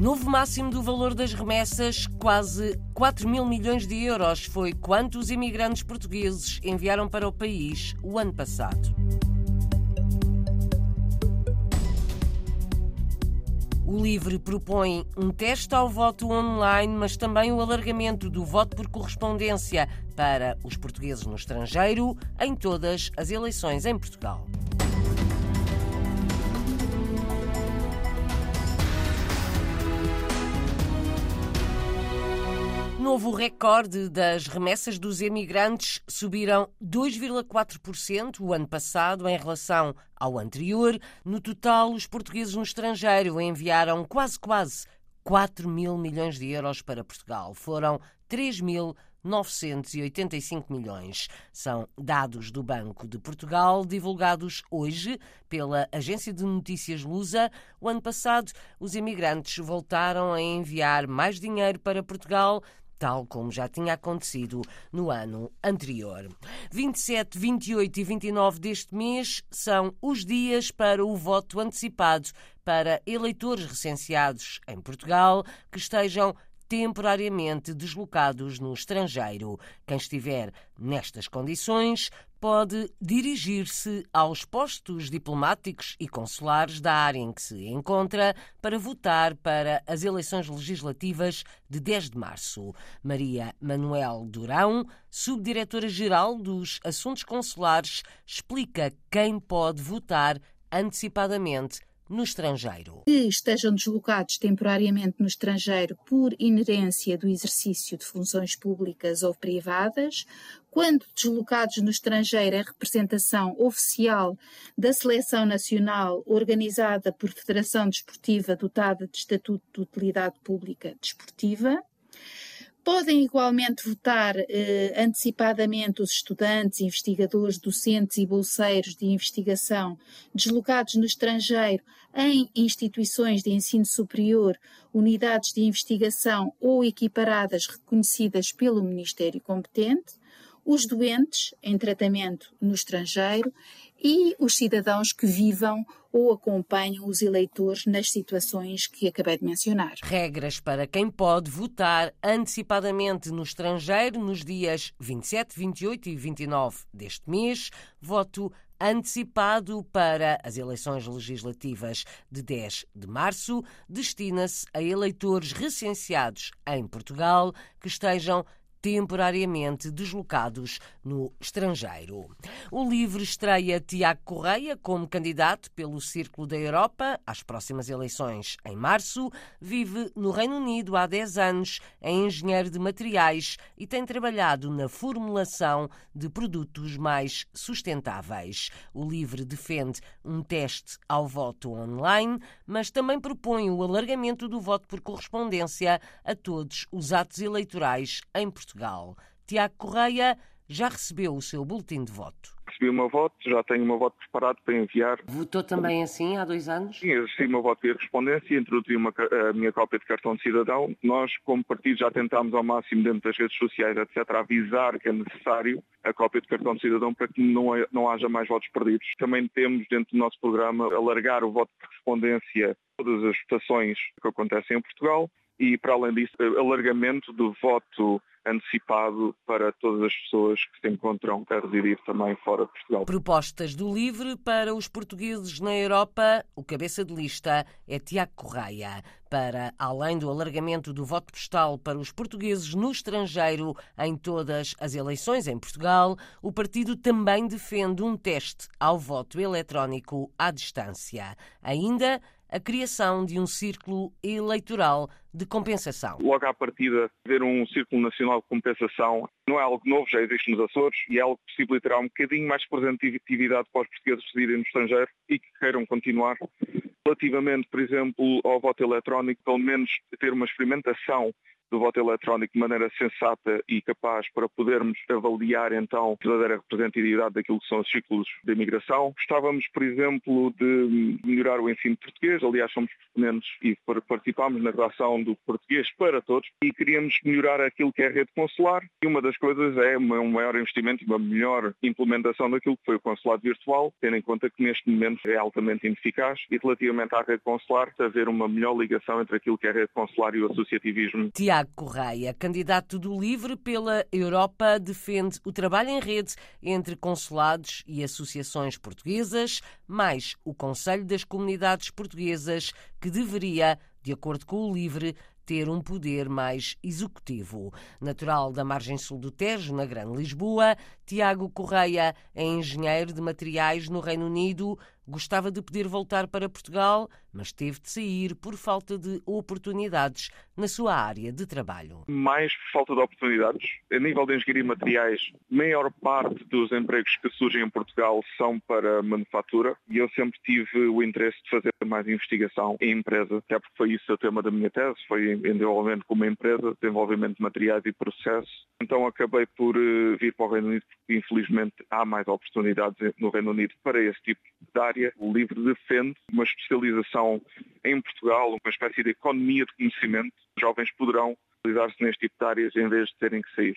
Novo máximo do valor das remessas, quase 4 mil milhões de euros, foi quanto os imigrantes portugueses enviaram para o país o ano passado. O LIVRE propõe um teste ao voto online, mas também o alargamento do voto por correspondência para os portugueses no estrangeiro em todas as eleições em Portugal. Novo recorde das remessas dos emigrantes subiram 2,4% o ano passado em relação ao anterior. No total, os portugueses no estrangeiro enviaram quase, quase 4 mil milhões de euros para Portugal. Foram 3 mil 985 milhões. São dados do Banco de Portugal, divulgados hoje pela agência de notícias Lusa. O ano passado, os imigrantes voltaram a enviar mais dinheiro para Portugal tal como já tinha acontecido no ano anterior. 27, 28 e 29 deste mês são os dias para o voto antecipado para eleitores recenseados em Portugal que estejam temporariamente deslocados no estrangeiro. Quem estiver nestas condições pode dirigir-se aos postos diplomáticos e consulares da área em que se encontra para votar para as eleições legislativas de 10 de março. Maria Manuel Durão, subdiretora-geral dos Assuntos Consulares, explica quem pode votar antecipadamente no estrangeiro. Que estejam deslocados temporariamente no estrangeiro por inerência do exercício de funções públicas ou privadas, quando deslocados no estrangeiro é representação oficial da seleção nacional organizada por Federação Desportiva dotada de Estatuto de Utilidade Pública Desportiva, Podem igualmente votar eh, antecipadamente os estudantes, investigadores, docentes e bolseiros de investigação deslocados no estrangeiro em instituições de ensino superior, unidades de investigação ou equiparadas reconhecidas pelo Ministério competente, os doentes em tratamento no estrangeiro e os cidadãos que vivam ou acompanham os eleitores nas situações que acabei de mencionar. Regras para quem pode votar antecipadamente no estrangeiro nos dias 27, 28 e 29 deste mês. Voto antecipado para as eleições legislativas de 10 de março destina-se a eleitores recenseados em Portugal que estejam temporariamente deslocados no estrangeiro. O LIVRE estreia Tiago Correia como candidato pelo Círculo da Europa às próximas eleições em março. Vive no Reino Unido há 10 anos, é engenheiro de materiais e tem trabalhado na formulação de produtos mais sustentáveis. O LIVRE defende um teste ao voto online, mas também propõe o alargamento do voto por correspondência a todos os atos eleitorais em Portugal. Portugal. Tiago Correia já recebeu o seu boletim de voto. Recebi o meu voto, já tenho o meu voto preparado para enviar. Votou também assim há dois anos? Sim, eu recebi o meu voto via correspondência, introduzi uma, a minha cópia de cartão de cidadão. Nós, como partido, já tentámos ao máximo dentro das redes sociais, etc., avisar que é necessário a cópia de cartão de cidadão para que não, não haja mais votos perdidos. Também temos, dentro do nosso programa, alargar o voto de correspondência a todas as votações que acontecem em Portugal e, para além disso, alargamento do voto antecipado para todas as pessoas que se encontram a residir também fora de Portugal. Propostas do LIVRE para os portugueses na Europa. O cabeça de lista é Tiago Correia. Para, além do alargamento do voto postal para os portugueses no estrangeiro em todas as eleições em Portugal, o partido também defende um teste ao voto eletrónico à distância. Ainda a criação de um círculo eleitoral de compensação. Logo à partida, ver um círculo nacional de compensação não é algo novo, já existe nos Açores e é algo que possibilitará um bocadinho mais de representatividade para os portugueses que residem no estrangeiro e que queiram continuar. Relativamente, por exemplo, ao voto eletrónico, pelo menos ter uma experimentação do voto eletrónico de maneira sensata e capaz para podermos avaliar então a verdadeira representatividade daquilo que são os ciclos de imigração. Gostávamos, por exemplo, de melhorar o ensino português, aliás somos proponentes e participámos na redação utilização do português para todos e queríamos melhorar aquilo que é a rede consular e uma das coisas é um maior investimento e uma melhor implementação daquilo que foi o consulado virtual, tendo em conta que neste momento é altamente ineficaz e relativamente à rede consular, haver uma melhor ligação entre aquilo que é a rede consular e o associativismo. Tiago Correia, candidato do LIVRE pela Europa, defende o trabalho em rede entre consulados e associações portuguesas, mais o Conselho das Comunidades Portuguesas, que deveria, de acordo com o LIVRE, ter um poder mais executivo. Natural da margem sul do Tejo, na Grande Lisboa, Tiago Correia é engenheiro de materiais no Reino Unido, gostava de poder voltar para Portugal, mas teve de sair por falta de oportunidades na sua área de trabalho. Mais por falta de oportunidades. A nível de engenharia de materiais, maior parte dos empregos que surgem em Portugal são para manufatura e eu sempre tive o interesse de fazer mais investigação em empresa, até porque foi isso o tema da minha tese, foi em desenvolvimento com uma empresa, desenvolvimento de materiais e processos. Então acabei por eh, vir para o Reino Unido porque infelizmente há mais oportunidades no Reino Unido para esse tipo de área. O livro defende uma especialização em Portugal, uma espécie de economia de conhecimento. Os jovens poderão especializar-se neste tipo de áreas em vez de terem que sair.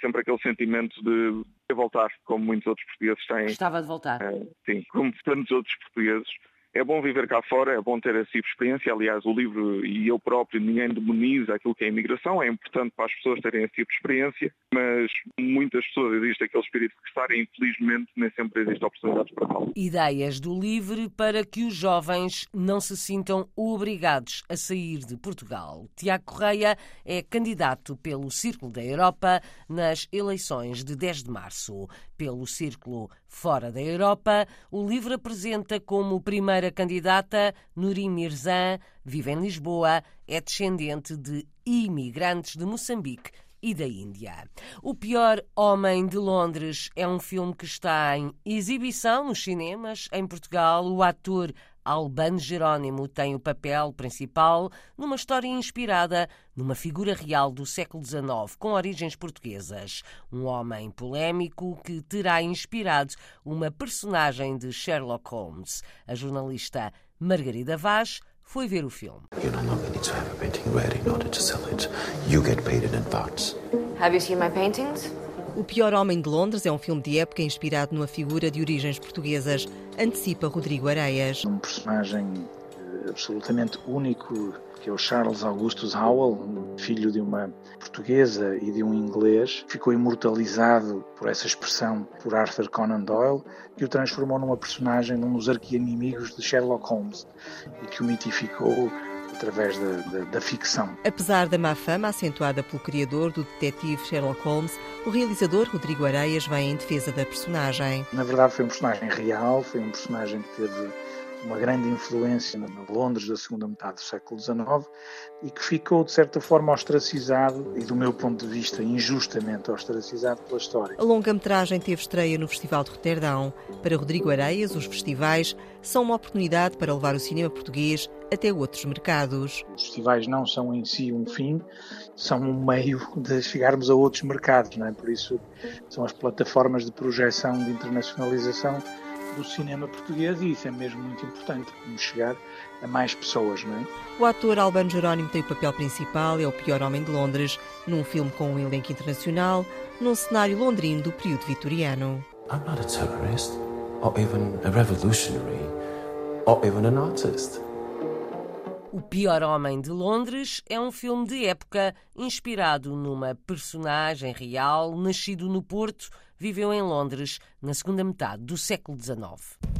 Sempre aquele sentimento de voltar, como muitos outros portugueses têm. Gostava de voltar. É, sim, como tantos outros portugueses é bom viver cá fora, é bom ter essa experiência. Aliás, o livro e eu próprio, ninguém demoniza aquilo que é a imigração. É importante para as pessoas terem esse tipo de experiência, mas muitas pessoas existe aquele espírito de estar e infelizmente nem sempre existe oportunidades para tal. Ideias do LIVRE para que os jovens não se sintam obrigados a sair de Portugal. Tiago Correia é candidato pelo Círculo da Europa nas eleições de 10 de março. Pelo Círculo Fora da Europa, o LIVRE apresenta como primeira candidata, Nurim Mirzan, vive em Lisboa, é descendente de imigrantes de Moçambique e da Índia. O Pior Homem de Londres é um filme que está em exibição nos cinemas. Em Portugal, o ator Albano Jerónimo tem o papel principal numa história inspirada numa figura real do século XIX com origens portuguesas. Um homem polémico que terá inspirado uma personagem de Sherlock Holmes. A jornalista Margarida Vaz foi ver o filme. You no longer need to have a painting ready in order to sell it. You get paid in advance. Have you seen my paintings? O Pior Homem de Londres é um filme de época inspirado numa figura de origens portuguesas, antecipa Rodrigo Areias. Um personagem eh, absolutamente único, que é o Charles Augustus Howell, filho de uma portuguesa e de um inglês, ficou imortalizado por essa expressão por Arthur Conan Doyle, que o transformou numa personagem, num dos arqui-inimigos de Sherlock Holmes e que o mitificou através da, da, da, ficção. Apesar da má fama acentuada pelo criador do detetive Sherlock Holmes, o realizador Rodrigo Areias vem em defesa da personagem. Na verdade, foi um personagem real, foi um personagem que teve uma grande influência na Londres da segunda metade do século XIX e que ficou, de certa forma, ostracizado e, do meu ponto de vista, injustamente ostracizado pela história. A longa-metragem teve estreia no Festival de Roterdão. Para Rodrigo Areias, os festivais são uma oportunidade para levar o cinema português até outros mercados. Os festivais não são em si um fim, são um meio de chegarmos a outros mercados, não é? Por isso são as plataformas de projeção, de internacionalização do cinema português e isso é mesmo muito importante, como chegar a mais pessoas, não é? O ator Albano Jerónimo tem o papel principal, é o pior homem de Londres, num filme com um elenco internacional, num cenário londrino do período vitoriano. I'm not a terrorist, or even a revolutionary, or even an artist. O Pior Homem de Londres é um filme de época inspirado numa personagem real, nascido no Porto, viveu em Londres na segunda metade do século XIX.